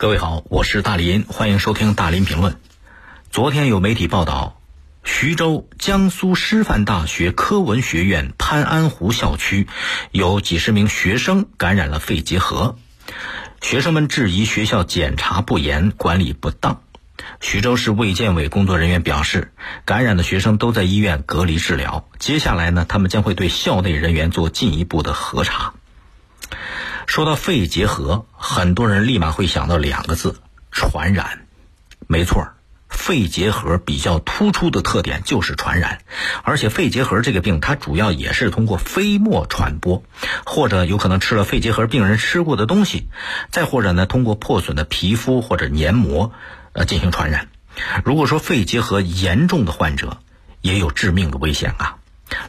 各位好，我是大林，欢迎收听大林评论。昨天有媒体报道，徐州江苏师范大学科文学院潘安湖校区有几十名学生感染了肺结核，学生们质疑学校检查不严、管理不当。徐州市卫健委工作人员表示，感染的学生都在医院隔离治疗，接下来呢，他们将会对校内人员做进一步的核查。说到肺结核，很多人立马会想到两个字：传染。没错，肺结核比较突出的特点就是传染，而且肺结核这个病，它主要也是通过飞沫传播，或者有可能吃了肺结核病人吃过的东西，再或者呢，通过破损的皮肤或者黏膜，呃，进行传染。如果说肺结核严重的患者，也有致命的危险啊。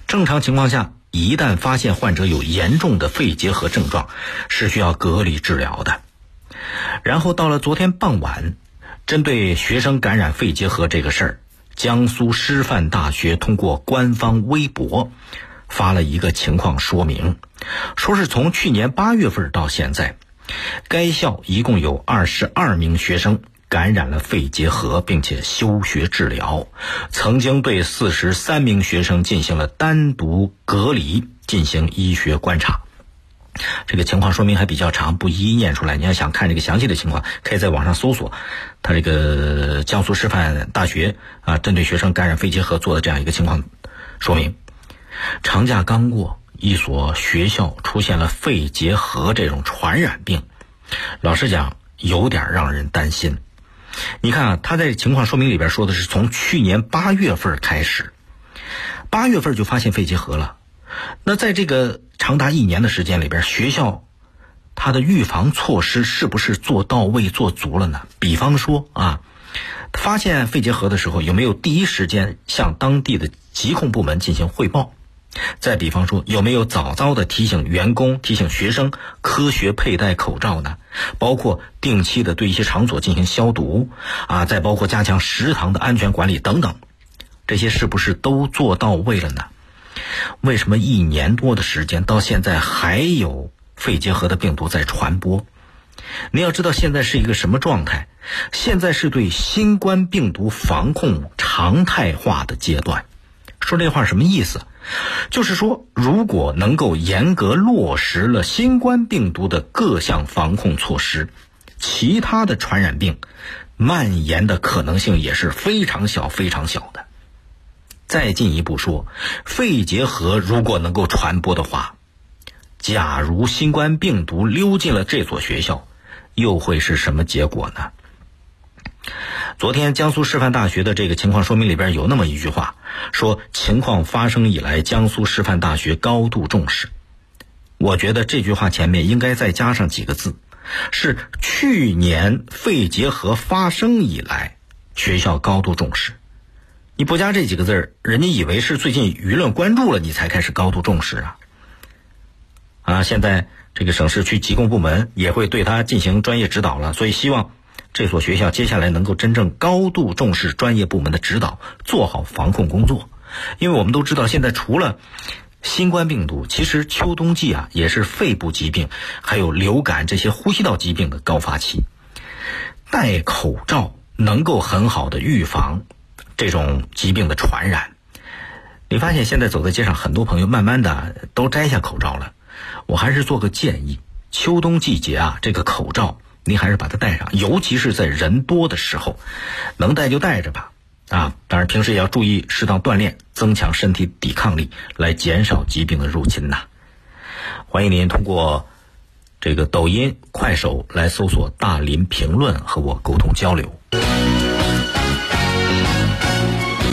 正常情况下。一旦发现患者有严重的肺结核症状，是需要隔离治疗的。然后到了昨天傍晚，针对学生感染肺结核这个事儿，江苏师范大学通过官方微博发了一个情况说明，说是从去年八月份到现在，该校一共有二十二名学生。感染了肺结核，并且休学治疗，曾经对四十三名学生进行了单独隔离，进行医学观察。这个情况说明还比较长，不一一念出来。你要想看这个详细的情况，可以在网上搜索，他这个江苏师范大学啊，针对学生感染肺结核做的这样一个情况说明。长假刚过，一所学校出现了肺结核这种传染病，老实讲，有点让人担心。你看啊，他在情况说明里边说的是从去年八月份开始，八月份就发现肺结核了。那在这个长达一年的时间里边，学校它的预防措施是不是做到位、做足了呢？比方说啊，发现肺结核的时候，有没有第一时间向当地的疾控部门进行汇报？再比方说，有没有早早的提醒员工、提醒学生科学佩戴口罩呢？包括定期的对一些场所进行消毒啊，再包括加强食堂的安全管理等等，这些是不是都做到位了呢？为什么一年多的时间到现在还有肺结核的病毒在传播？你要知道现在是一个什么状态？现在是对新冠病毒防控常态化的阶段。说这话什么意思？就是说，如果能够严格落实了新冠病毒的各项防控措施，其他的传染病蔓延的可能性也是非常小、非常小的。再进一步说，肺结核如果能够传播的话，假如新冠病毒溜进了这所学校，又会是什么结果呢？昨天江苏师范大学的这个情况说明里边有那么一句话，说情况发生以来，江苏师范大学高度重视。我觉得这句话前面应该再加上几个字，是去年肺结核发生以来，学校高度重视。你不加这几个字儿人家以为是最近舆论关注了你才开始高度重视啊。啊，现在这个省市区疾控部门也会对他进行专业指导了，所以希望。这所学校接下来能够真正高度重视专业部门的指导，做好防控工作。因为我们都知道，现在除了新冠病毒，其实秋冬季啊也是肺部疾病、还有流感这些呼吸道疾病的高发期。戴口罩能够很好的预防这种疾病的传染。你发现现在走在街上，很多朋友慢慢的都摘下口罩了。我还是做个建议：秋冬季节啊，这个口罩。您还是把它带上，尤其是在人多的时候，能带就带着吧。啊，当然平时也要注意适当锻炼，增强身体抵抗力，来减少疾病的入侵呐。欢迎您通过这个抖音、快手来搜索“大林评论”和我沟通交流。